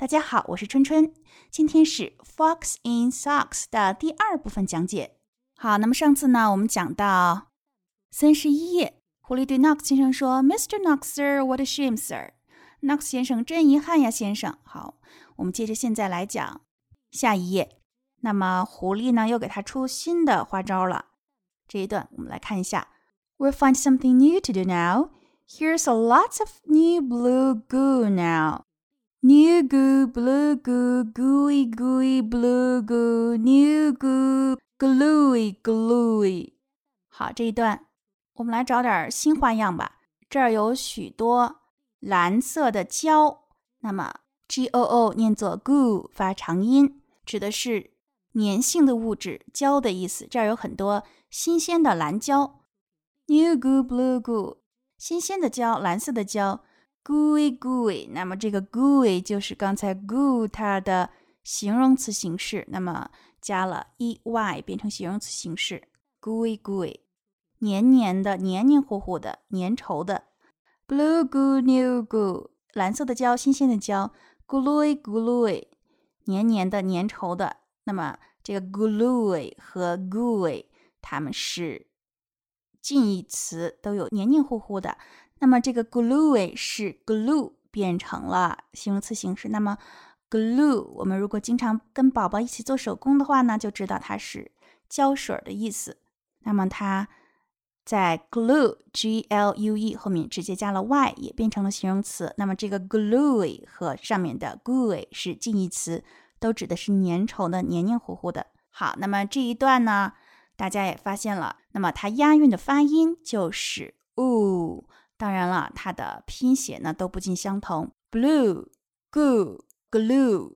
大家好，我是春春。今天是 Fox in Socks 的第二部分讲解。好，那么上次呢，我们讲到三十一页，狐狸对 Knox 先生说：“Mr. Knox, sir, what a shame, sir。”Knox 先生，真遗憾呀，先生。好，我们接着现在来讲下一页。那么狐狸呢，又给他出新的花招了。这一段我们来看一下。We'll find something new to do now. Here's a lots of new blue goo now. New goo, blue goo, gooey gooey blue goo, new goo, gluey gluey。好，这一段我们来找点新花样吧。这儿有许多蓝色的胶，那么 g o o 念作 goo 发长音，指的是粘性的物质胶的意思。这儿有很多新鲜的蓝胶，new goo, blue goo，新鲜的胶，蓝色的胶。Gooey gooey，那么这个 gooey 就是刚才 goo 它的形容词形式，那么加了 e y 变成形容词形式，gooey gooey，黏黏的、黏黏糊糊的、粘稠的。blue goo new goo，蓝色的胶、新鲜的胶。gluey gluey，黏黏的、粘稠的。那么这个 gluey 和 gooey 它们是近义词，都有黏黏糊糊的。那么这个 glue 是 glue 变成了形容词形式。那么 glue 我们如果经常跟宝宝一起做手工的话呢，就知道它是胶水的意思。那么它在 glue g l u e 后面直接加了 y，也变成了形容词。那么这个 glue 和上面的 gooey 是近义词，都指的是粘稠的、黏黏糊糊的。好，那么这一段呢，大家也发现了，那么它押韵的发音就是 oo。当然了，它的拼写呢都不尽相同，blue、goo、glue。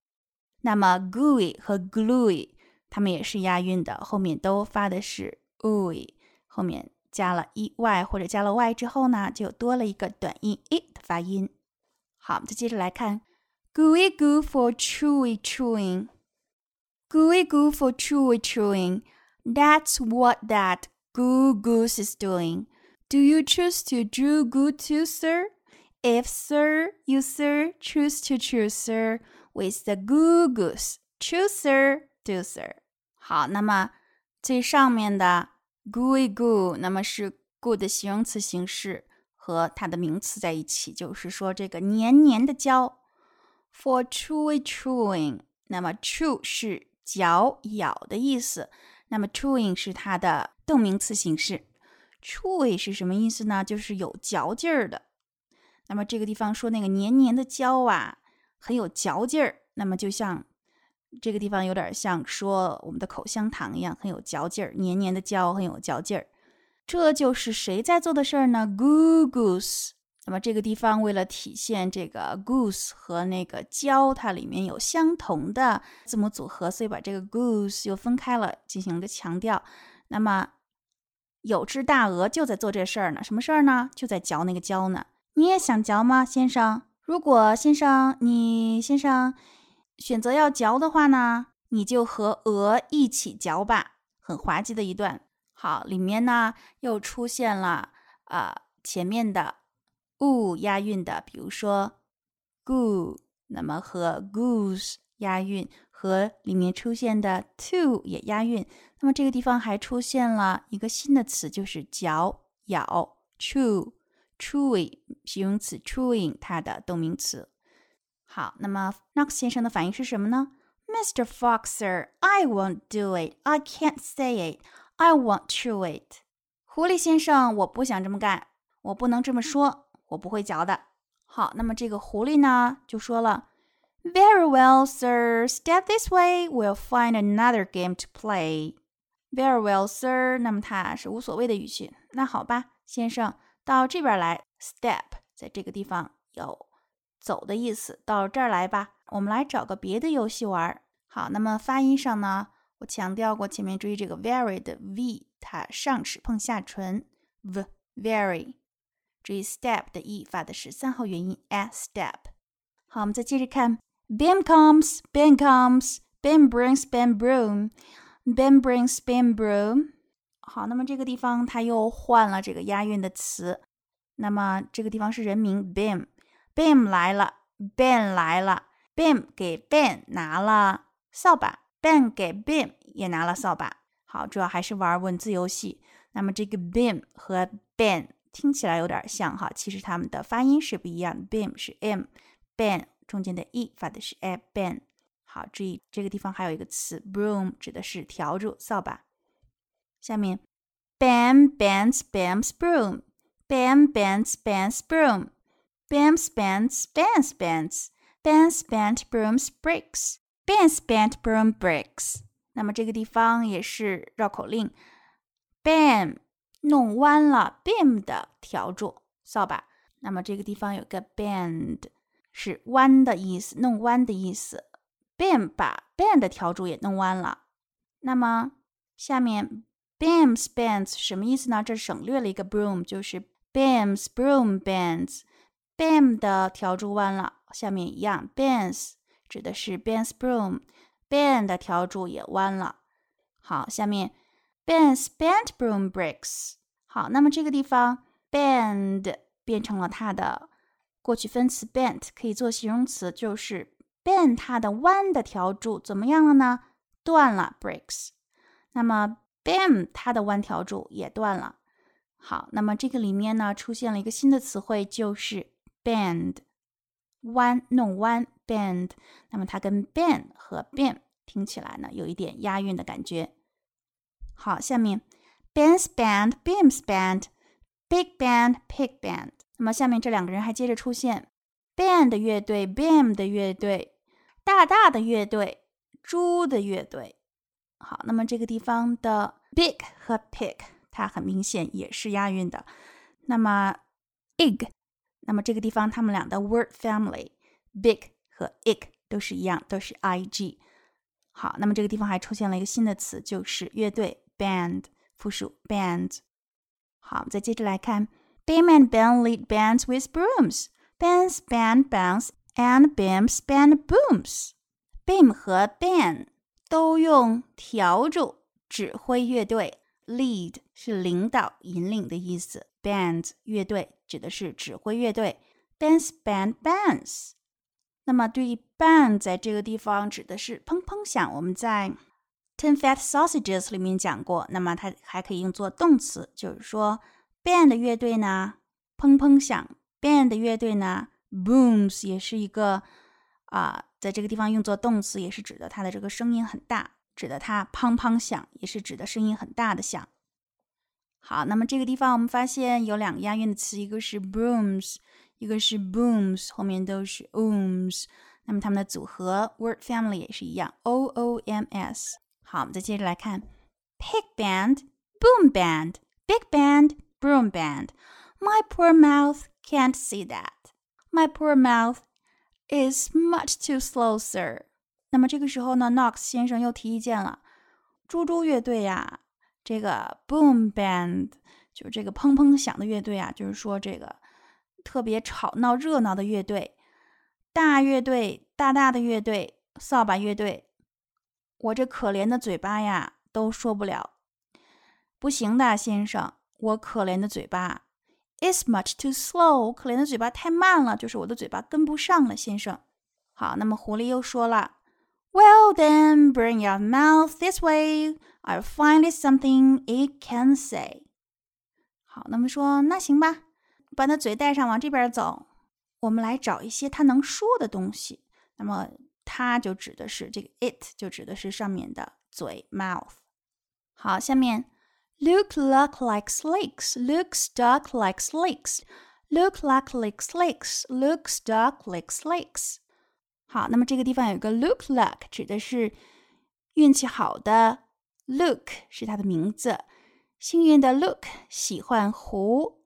那么 gooey 和 gluey，它们也是押韵的，后面都发的是 ooey，后面加了 e y 或者加了 y 之后呢，就多了一个短音 e 的发音。好，再接着来看，gooey goo for chewy chewing，gooey goo for chewy chewing，that's what that goo goose is doing。Do you choose to do good to sir? If sir, you sir choose to choose sir with the good goose, choose sir, do sir. 好，那么最上面的 gooey goo，那么是 good 的形容词形式和它的名词在一起，就是说这个黏黏的胶。For chewy chewing，那么 chew 是嚼咬的意思，那么 chewing 是它的动名词形式。 Chewy 是什么意思呢？就是有嚼劲儿的。那么这个地方说那个黏黏的胶啊，很有嚼劲儿。那么就像这个地方有点像说我们的口香糖一样，很有嚼劲儿，黏黏的胶很有嚼劲儿。这就是谁在做的事儿呢？Goo goose。那么这个地方为了体现这个 goose 和那个胶它里面有相同的字母组合，所以把这个 goose 又分开了，进行了强调。那么有只大鹅就在做这事儿呢，什么事儿呢？就在嚼那个胶呢。你也想嚼吗，先生？如果先生你先生选择要嚼的话呢，你就和鹅一起嚼吧。很滑稽的一段。好，里面呢又出现了呃前面的 u 押韵的，比如说 goo，那么和 goose 押韵。和里面出现的 to 也押韵，那么这个地方还出现了一个新的词，就是嚼咬 chew、chewy 形容词 chewing 它的动名词。好，那么 Knox 先生的反应是什么呢？Mr. Foxer，I won't do it，I can't say it，I won't chew it。狐狸先生，我不想这么干，我不能这么说，我不会嚼的。好，那么这个狐狸呢就说了。Very well, sir. Step this way. We'll find another game to play. Very well, sir. 那么它是无所谓的语气。那好吧，先生，到这边来。Step 在这个地方有走的意思。到这儿来吧，我们来找个别的游戏玩。好，那么发音上呢，我强调过，前面注意这个 very 的 v，它上齿碰下唇，v very。注意 step 的 e 发的是三号元音 s step。好，我们再接着看。Ben comes, Ben comes, Ben brings Ben broom, Ben brings Ben broom。好，那么这个地方它又换了这个押韵的词。那么这个地方是人名 Ben，Ben 来了，Ben 来了。，Bim 给 Ben 拿了扫把，Ben 给 Bim 也拿了扫把。好，主要还是玩文字游戏。那么这个 Bim 和 Ben 听起来有点像哈，其实它们的发音是不一样的。Bim 是 m，Ben 中间的 e 发的是 a，Ben。好，注意这个地方还有一个词 broom，指的是笤帚、扫把。下面 Bam bends Bam's broom，Bam bends Bam's broom，bam's bends Bam's bends，Bam bent broom's bricks，Bam bent broom bricks。那么这个地方也是绕口令，Bam 弄弯了 Bam 的笤帚、扫把。那么这个地方有个 bend，是弯的意思，弄弯的意思。Bam 把 Ben 的笤帚也弄弯了。那么下面 Bam's bends 什么意思呢？这省略了一个 broom，就是 Bam's broom bends。Bam 的笤帚弯了。下面一样，bends 指的是 Ben's broom，Ben 的笤帚也弯了。好，下面 Ben's bent broom breaks。好，那么这个地方 bend 变成了它的过去分词 bent，可以做形容词，就是。Ben 它的弯的条柱怎么样了呢？断了，breaks。那么 Bam 它的弯条柱也断了。好，那么这个里面呢出现了一个新的词汇，就是 bend，弯，弄弯，bend。那么它跟 Ben 和 Bam 听起来呢有一点押韵的感觉。好，下面 Ben's band，Bam's band，Big band，Pig band。那么下面这两个人还接着出现，Band 乐队，Bam 的乐队。大大的乐队，猪的乐队。好，那么这个地方的 big 和 pig，它很明显也是押韵的。那么 ig，那么这个地方它们俩的 word family big 和 ig 都是一样，都是 ig。好，那么这个地方还出现了一个新的词，就是乐队 band，复数 band。好，再接着来看，Bam and Ben lead bands with brooms. Ben's band bounce And Bam's band booms. Bam 和 Ben 都用笤帚指挥乐队。Lead 是领导、引领的意思。Band 乐队指的是指挥乐队。Ben's band bands。那么对于 band 在这个地方指的是砰砰响。我们在 Ten Fat Sausages 里面讲过。那么它还可以用作动词，就是说 band 乐队呢砰砰响，band 乐队呢。Booms 也是一个啊，在这个地方用作动词，也是指的它的这个声音很大，指的它砰砰响，也是指的声音很大的响。好，那么这个地方我们发现有两个押韵的词，一个是 booms，一个是 booms，后面都是 ooms。那么它们的组合 word family 也是一样，o o m s。好，我们再接着来看，pig band，boom band，big band，broom band。My poor mouth can't see that。My poor mouth is much too slow, sir。那么这个时候呢，Knox 先生又提意见了。猪猪乐队呀，这个 Boom Band 就是这个砰砰响的乐队啊，就是说这个特别吵闹热闹的乐队，大乐队，大大的乐队，扫把乐队。我这可怜的嘴巴呀，都说不了。不行的，先生，我可怜的嘴巴。Is much too slow，可怜的嘴巴太慢了，就是我的嘴巴跟不上了，先生。好，那么狐狸又说了，Well then, bring your mouth this way. I'll find it something it can say. 好，那么说那行吧，把它嘴带上，往这边走，我们来找一些它能说的东西。那么它就指的是这个 it，就指的是上面的嘴 mouth。好，下面。Look luck like snakes, look stuck like snakes, look like like snakes, look stuck like snakes。好，那么这个地方有个 look luck，指的是运气好的 look 是它的名字，幸运的 look 喜欢湖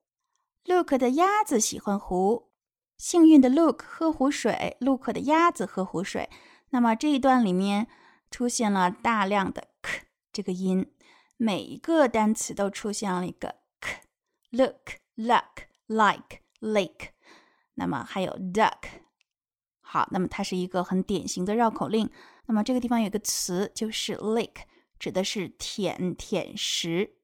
，look 的鸭子喜欢湖，幸运的 look 喝湖水，look 的鸭子喝湖水。那么这一段里面出现了大量的 k 这个音。每一个单词都出现了一个 k，look、luck、like、lake，那么还有 duck。好，那么它是一个很典型的绕口令。那么这个地方有个词就是 lake，指的是舔舔食。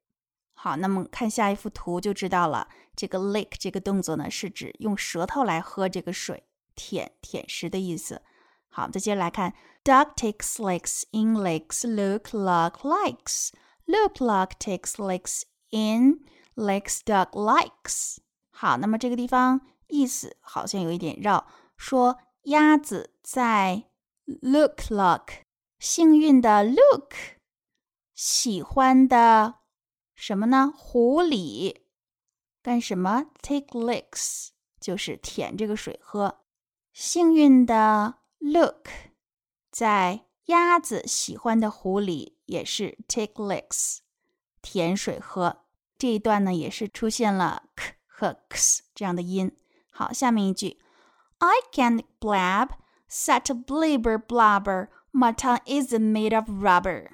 好，那么看下一幅图就知道了。这个 lake 这个动作呢，是指用舌头来喝这个水，舔舔食的意思。好，再接着来看，Duck takes licks in lakes. Look, luck likes. Look, luck takes licks in lakes. Duck likes. 好，那么这个地方意思好像有一点绕，说鸭子在 look luck 幸运的 look 喜欢的什么呢？湖里干什么？Take licks 就是舔这个水喝。幸运的 look 在鸭子喜欢的湖里也是 take licks，舔水喝。这一段呢也是出现了 k 和 x 这样的音。好，下面一句，I can't blab such a blibber blabber. My tongue isn't made of rubber.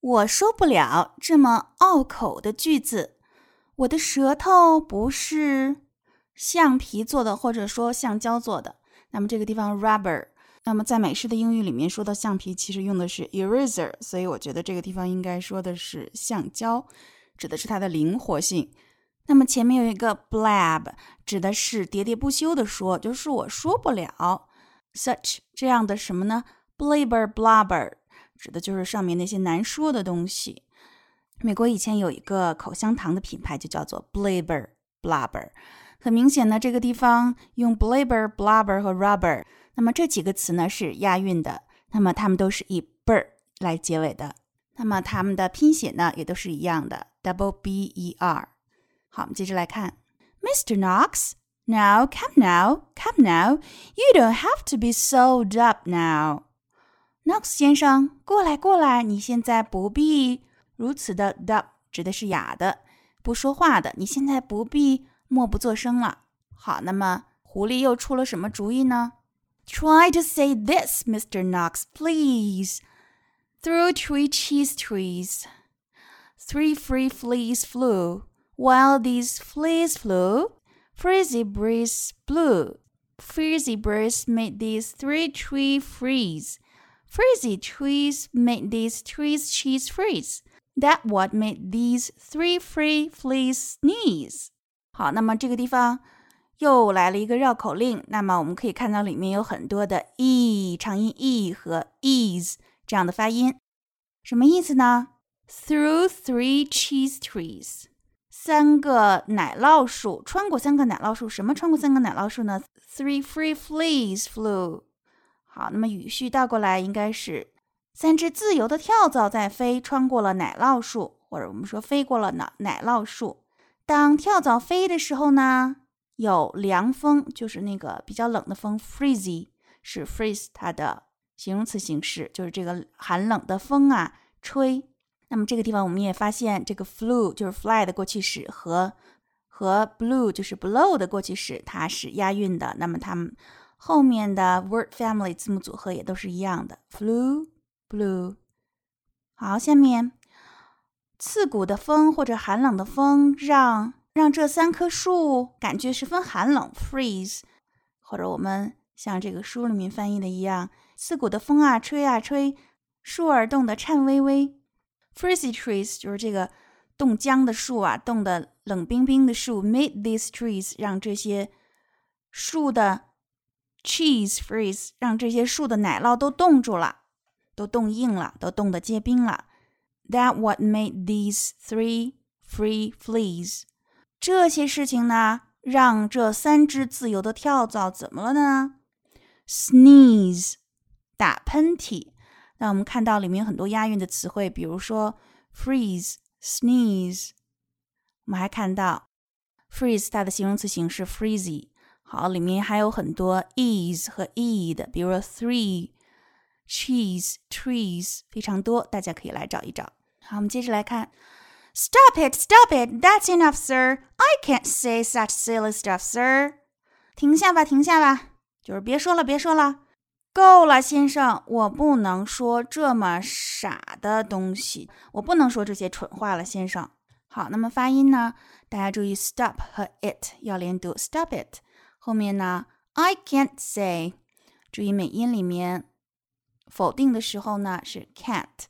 我说不了这么拗口的句子。我的舌头不是橡皮做的，或者说橡胶做的。那么这个地方 rubber，那么在美式的英语里面说到橡皮，其实用的是 eraser，所以我觉得这个地方应该说的是橡胶，指的是它的灵活性。那么前面有一个 blab，指的是喋喋不休的说，就是我说不了 such 这样的什么呢？blabber blabber，指的就是上面那些难说的东西。美国以前有一个口香糖的品牌，就叫做 blabber blabber。很明显呢，这个地方用 blabber、blabber 和 rubber，那么这几个词呢是押韵的，那么它们都是以 ber 来结尾的，那么它们的拼写呢也都是一样的，double b e r。好，我们接着来看，Mr. Knox。Now, come now, come now. You don't have to be sold up now. Knox 先生，过来过来，你现在不必如此的 dub 指的是哑的，不说话的，你现在不必。默不作声了。好，那么狐狸又出了什么主意呢 ？Try to say this, Mr. Knox, please. Through three cheese trees, three free fleas flew. While these fleas flew, Frizzy breeze blew. Frizzy breeze made these three trees freeze. Frizzy trees made these trees cheese freeze. That what made these three free fleas sneeze. 好，那么这个地方 又来了一个绕口令。那么我们可以看到里面有很多的 e 长音 e 和 is 这样的发音，什么意思呢？Through three cheese trees，三个奶酪树穿过三个奶酪树，什么穿过三个奶酪树呢？Three free fleas flew。好，那么语序倒过来应该是三只自由的跳蚤在飞，穿过了奶酪树，或者我们说飞过了奶奶酪树。当跳蚤飞的时候呢，有凉风，就是那个比较冷的风，freezy 是 freeze 它的形容词形式，就是这个寒冷的风啊吹。那么这个地方我们也发现，这个 flew 就是 fly 的过去式和和 blue 就是 blow 的过去式，它是押韵的。那么它们后面的 word family 字母组合也都是一样的，flew blue。好，下面。刺骨的风或者寒冷的风，让让这三棵树感觉十分寒冷，freeze。或者我们像这个书里面翻译的一样，刺骨的风啊，吹啊吹，树儿冻得颤巍巍。Freezy trees 就是这个冻僵的树啊，冻得冷冰冰的树。Made these trees 让这些树的 cheese freeze 让这些树的奶酪都冻住了，都冻硬了，都冻得结冰了。That what made these three free fleas？这些事情呢，让这三只自由的跳蚤怎么了呢？Sneeze，打喷嚏。那我们看到里面很多押韵的词汇，比如说 freeze、sneeze。我们还看到 freeze 它的形容词形式 freezy。好，里面还有很多 is 和 e 的，比如说 three、cheese、trees，非常多，大家可以来找一找。好，我们接着来看。Stop it! Stop it! That's enough, sir. I can't say such silly stuff, sir. 停下吧，停下吧，就是别说了，别说了，够了，先生，我不能说这么傻的东西，我不能说这些蠢话了，先生。好，那么发音呢？大家注意，stop 和 it 要连读，stop it。后面呢，I can't say，注意美音里面否定的时候呢是 can't。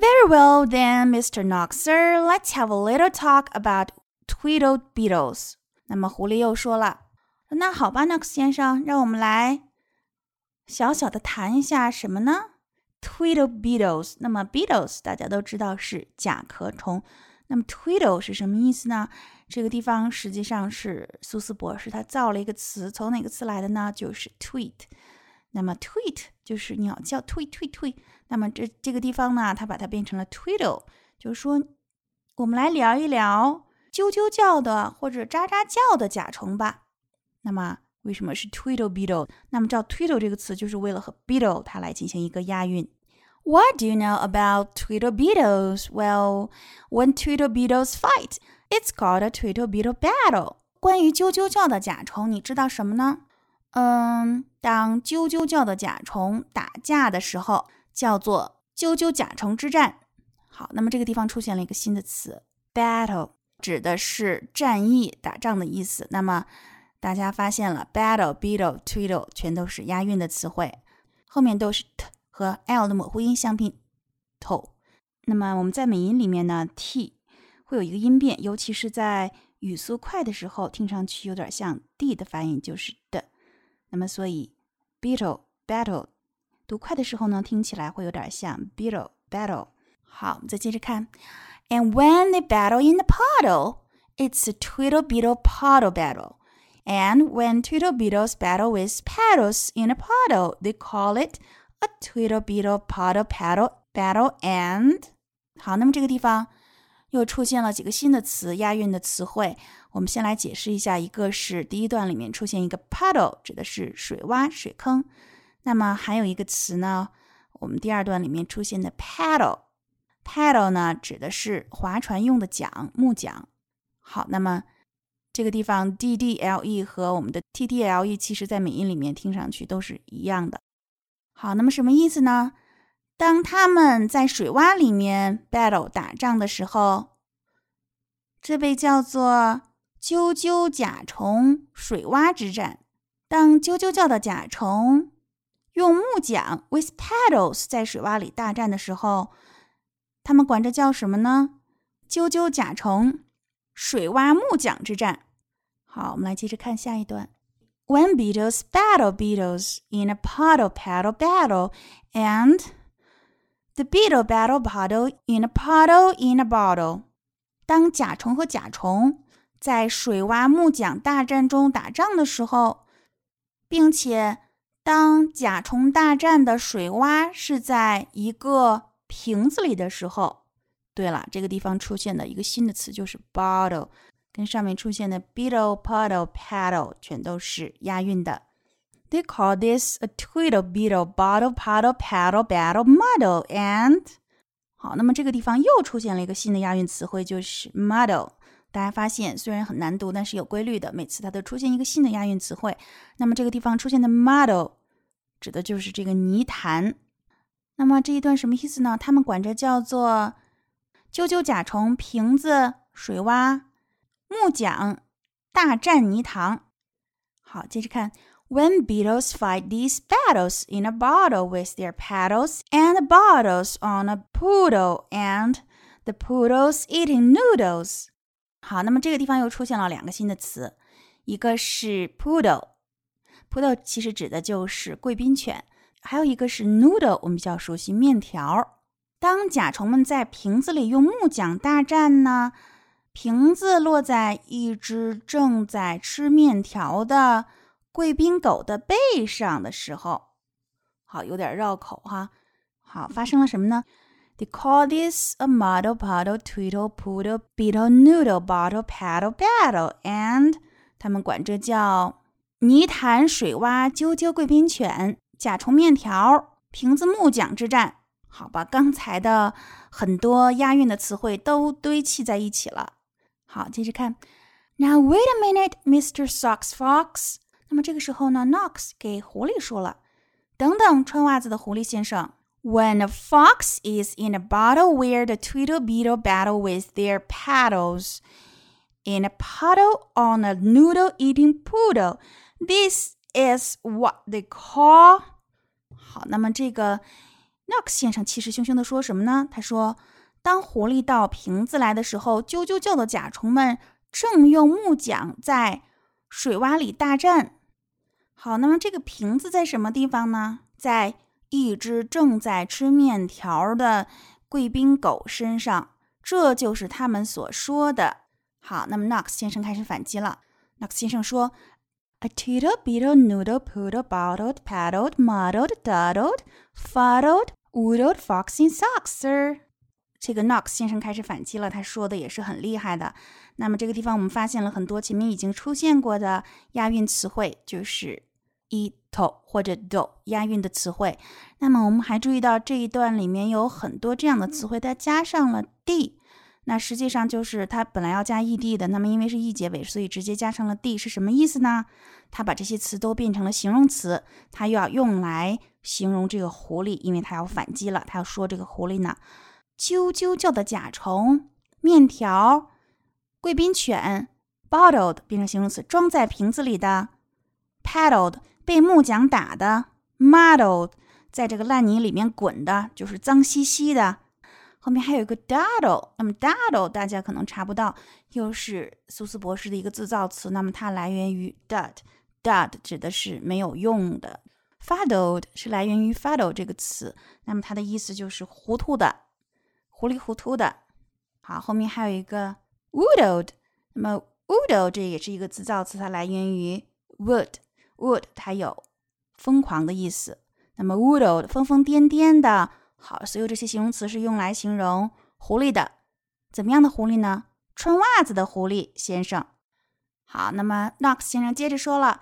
Very well, then, Mr. Knox, sir. Let's have a little talk about Tweedle Beetles. 那么狐狸又说了：“那好吧，Knox 先生，让我们来 小小的谈一下什么呢？Twiddle beetles。那么 beetles 大家都知道是甲壳虫。那么 twiddle 是什么意思呢？这个地方实际上是苏斯博士他造了一个词，从哪个词来的呢？就是 tweet。 那么 tweet 就是鸟叫，tweet tweet tweet。那么这这个地方呢，它把它变成了 twiddle，就是说我们来聊一聊啾啾叫的或者喳喳叫的甲虫吧。那么为什么是 twiddle beetle？那么叫 twiddle 这个词就是为了和 beetle 它来进行一个押韵。What do you know about twiddle beetles? Well, when twiddle beetles fight, it's called a twiddle beetle battle. 关于啾啾叫的甲虫，你知道什么呢？嗯，当啾啾叫的甲虫打架的时候，叫做啾啾甲虫之战。好，那么这个地方出现了一个新的词，battle，指的是战役、打仗的意思。那么大家发现了，battle、beetle、tweedle 全都是押韵的词汇，后面都是 t。和 l 的模糊音相拼 t。那么我们在美音里面呢，t 会有一个音变，尤其是在语速快的时候，听上去有点像 d 的发音，就是的。那么所以 beetle battle 读快的时候呢，听起来会有点像 beetle battle。好，我们再接着看，and when they battle in the puddle, it's a twiddle beetle puddle battle. And when twiddle beetles battle with paddles in a puddle, they call it A twiddle beetle paddle paddle battle and 好，那么这个地方又出现了几个新的词，押韵的词汇。 我们先来解释一下，一个是第一段里面出现一个 puddle，指的是水洼、水坑。那么还有一个词呢，我们第二段里面出现的 paddle，paddle 呢指的是划船用的桨、木桨。好，那么这个地方 d d l e 和我们的 t t l e，其实在美音里面听上去都是一样的。好，那么什么意思呢？当他们在水洼里面 battle 打仗的时候，这被叫做啾啾甲虫水洼之战。当啾啾叫的甲虫用木桨 with paddles 在水洼里大战的时候，他们管这叫什么呢？啾啾甲虫水洼木桨之战。好，我们来接着看下一段。when beetles battle beetles in a puddle paddle battle and the beetle battle puddle in a puddle in a bottle。当甲虫和甲虫在水洼木桨大战中打仗的时候，并且当甲虫大战的水洼是在一个瓶子里的时候，对了，这个地方出现的一个新的词就是 bottle。跟上面出现的 beetle, puddle, paddle 全都是押韵的。They call this a twiddle, beetle, bottle, puddle, paddle, battle, muddle, and 好，那么这个地方又出现了一个新的押韵词汇，就是 muddle。大家发现虽然很难读，但是有规律的，每次它都出现一个新的押韵词汇。那么这个地方出现的 muddle 指的就是这个泥潭。那么这一段什么意思呢？他们管这叫做啾啾甲虫瓶子水洼。木桨大战泥塘。好，接着看。When beetles fight these battles in a bottle with their paddles and bottles on a poodle and the poodles eating noodles。好，那么这个地方又出现了两个新的词，一个是 poodle，poodle 其实指的就是贵宾犬，还有一个是 noodle，我们比较熟悉面条。当甲虫们在瓶子里用木桨大战呢？瓶子落在一只正在吃面条的贵宾狗的背上的时候，好，有点绕口哈。好，发生了什么呢？They call this a muddle puddle twiddle poodle beetle noodle bottle paddle battle, and 他们管这叫泥潭水洼啾啾贵宾犬甲虫面条瓶子木桨之战。好吧，刚才的很多押韵的词汇都堆砌在一起了。好，接着看。Now wait a minute, Mr. Socks Fox。那么这个时候呢，Knox 给狐狸说了：“等等，穿袜子的狐狸先生。When a fox is in a bottle where the tweedlebeetle battle with their paddles, in a puddle on a noodle-eating poodle, this is what they call。”好，那么这个 Knox 先生气势汹汹地说什么呢？他说。当狐狸到瓶子来的时候，啾啾叫的甲虫们正用木桨在水洼里大战。 好，那么这个瓶子在什么地方呢？在 一只正在吃面条的贵宾狗身上。这就是他们所说的。好，那么 Knox 先生开始反击了。Knox 先生说：“A tittle bittle noodle poodle bottled paddled muddled duddled fuddled woodled fox in socks, sir。”这个 Knox 先生开始反击了，他说的也是很厉害的。那么这个地方我们发现了很多前面已经出现过的押韵词汇，就是 e to 或者 do 押韵的词汇。那么我们还注意到这一段里面有很多这样的词汇，它加上了 d。那实际上就是它本来要加 e d 的，那么因为是 e 结尾，所以直接加上了 d 是什么意思呢？它把这些词都变成了形容词，它又要用来形容这个狐狸，因为它要反击了，它要说这个狐狸呢，啾啾叫的甲虫，面条，贵宾犬，bottled 变成形容词，装在瓶子里的，paddled 被木桨打的，muddled 在这个烂泥里面滚的，就是脏兮兮的。后面还有一个 daddle，那么 daddle 大家可能查不到，又是苏斯博士的一个自造词。那么它来源于 dud，dud 指的是没有用的。fuddled 是来源于 fuddle 这个词，那么它的意思就是糊涂的，糊里糊涂的。好，后面还有一个 woodled，那么 woodle 这也是一个自造词，它来源于 wood Wood 它有疯狂的意思。那么 woodled 疯疯癫癫的。好，所有这些形容词是用来形容狐狸的。怎么样的狐狸呢？穿袜子的狐狸先生。好，那么 Knox 先生接着说了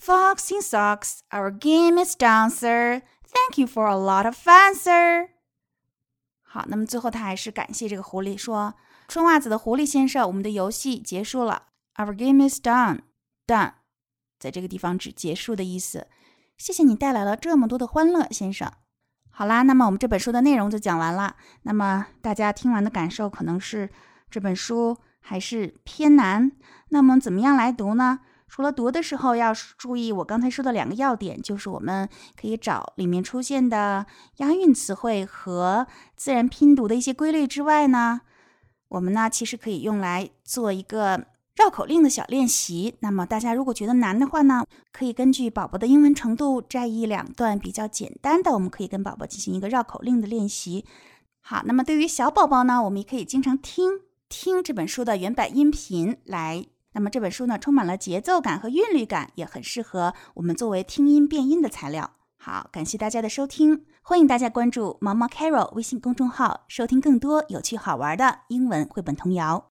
：“Fox in socks, our game is done, sir. Thank you for a lot of fun, sir.” 好，那么最后他还是感谢这个狐狸，说：“穿袜子的狐狸先生，我们的游戏结束了。Our game is done. Done，在这个地方指结束的意思。谢谢你带来了这么多的欢乐，先生。”好啦，那么我们这本书的内容就讲完了。那么大家听完的感受可能是这本书还是偏难。那么怎么样来读呢？除了读的时候要注意我刚才说的两个要点，就是我们可以找里面出现的押韵词汇和自然拼读的一些规律之外呢，我们呢其实可以用来做一个。绕口令的小练习，那么大家如果觉得难的话呢，可以根据宝宝的英文程度摘一两段比较简单的，我们可以跟宝宝进行一个绕口令的练习。好，那么对于小宝宝呢，我们也可以经常听听这本书的原版音频来。那么这本书呢，充满了节奏感和韵律感，也很适合我们作为听音辨音的材料。好，感谢大家的收听，欢迎大家关注毛毛 Carol 微信公众号，收听更多有趣好玩的英文绘本童谣。